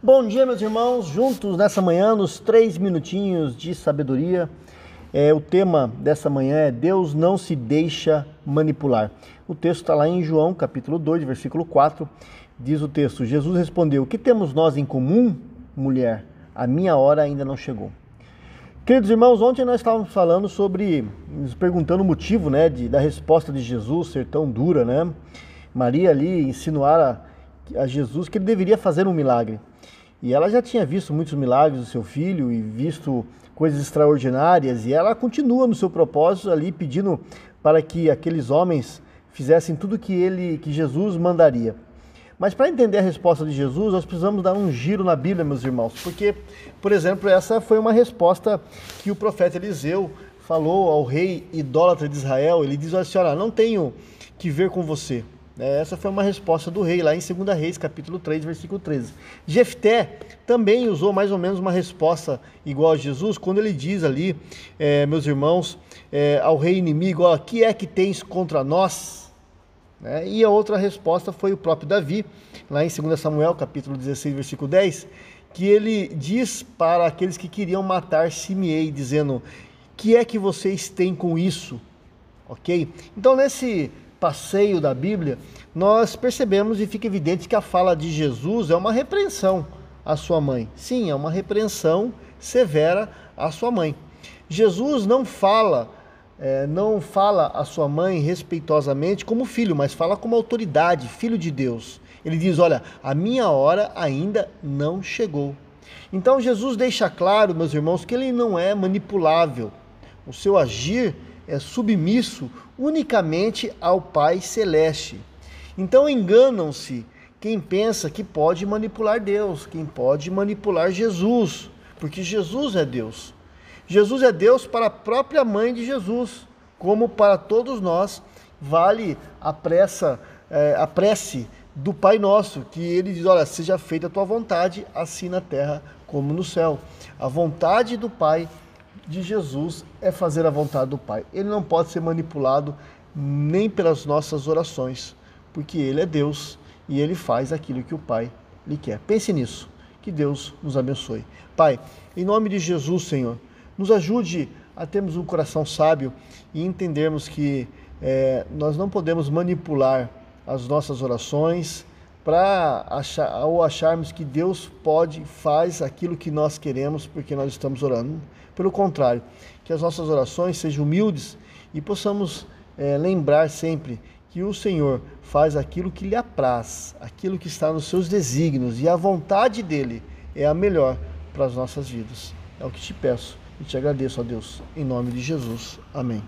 Bom dia, meus irmãos, juntos nessa manhã, nos três minutinhos de sabedoria. É, o tema dessa manhã é Deus não se deixa manipular. O texto está lá em João, capítulo 2, versículo 4. Diz o texto: Jesus respondeu: O que temos nós em comum, mulher? A minha hora ainda não chegou. Queridos irmãos, ontem nós estávamos falando sobre, nos perguntando o motivo né, de, da resposta de Jesus ser tão dura, né? Maria ali insinuar a, Jesus que ele deveria fazer um milagre. E ela já tinha visto muitos milagres do seu filho e visto coisas extraordinárias, e ela continua no seu propósito ali pedindo para que aqueles homens fizessem tudo que ele, que Jesus mandaria. Mas para entender a resposta de Jesus, nós precisamos dar um giro na Bíblia, meus irmãos, porque, por exemplo, essa foi uma resposta que o profeta Eliseu falou ao rei idólatra de Israel. Ele diz assim: Olha, não tenho que ver com você. É, essa foi uma resposta do rei lá em 2 Reis, capítulo 3, versículo 13. Jefté também usou mais ou menos uma resposta igual a Jesus, quando ele diz ali, é, meus irmãos, é, ao rei inimigo, ó, que é que tens contra nós? É, e a outra resposta foi o próprio Davi, lá em 2 Samuel, capítulo 16, versículo 10, que ele diz para aqueles que queriam matar Simeei, dizendo, que é que vocês têm com isso? Ok? Então, nesse passeio da Bíblia, nós percebemos e fica evidente que a fala de Jesus é uma repreensão à sua mãe. Sim, é uma repreensão severa à sua mãe. Jesus não fala, é, não fala à sua mãe respeitosamente como filho, mas fala como autoridade, filho de Deus. Ele diz: Olha, a minha hora ainda não chegou. Então Jesus deixa claro, meus irmãos, que ele não é manipulável. O seu agir é submisso unicamente ao Pai Celeste. Então enganam-se quem pensa que pode manipular Deus, quem pode manipular Jesus, porque Jesus é Deus. Jesus é Deus para a própria mãe de Jesus, como para todos nós vale a pressa, é, a prece do Pai Nosso, que ele diz: Olha, seja feita a tua vontade, assim na terra como no céu. A vontade do Pai de Jesus é fazer a vontade do Pai. Ele não pode ser manipulado nem pelas nossas orações, porque ele é Deus e ele faz aquilo que o Pai lhe quer. Pense nisso. Que Deus nos abençoe. Pai, em nome de Jesus, Senhor, nos ajude a termos um coração sábio e entendermos que é, nós não podemos manipular as nossas orações para achar, acharmos que Deus pode, faz aquilo que nós queremos porque nós estamos orando. Pelo contrário, que as nossas orações sejam humildes e possamos é, lembrar sempre que o Senhor faz aquilo que lhe apraz, aquilo que está nos seus desígnios e a vontade dele é a melhor para as nossas vidas. É o que te peço e te agradeço, ó Deus, em nome de Jesus. Amém.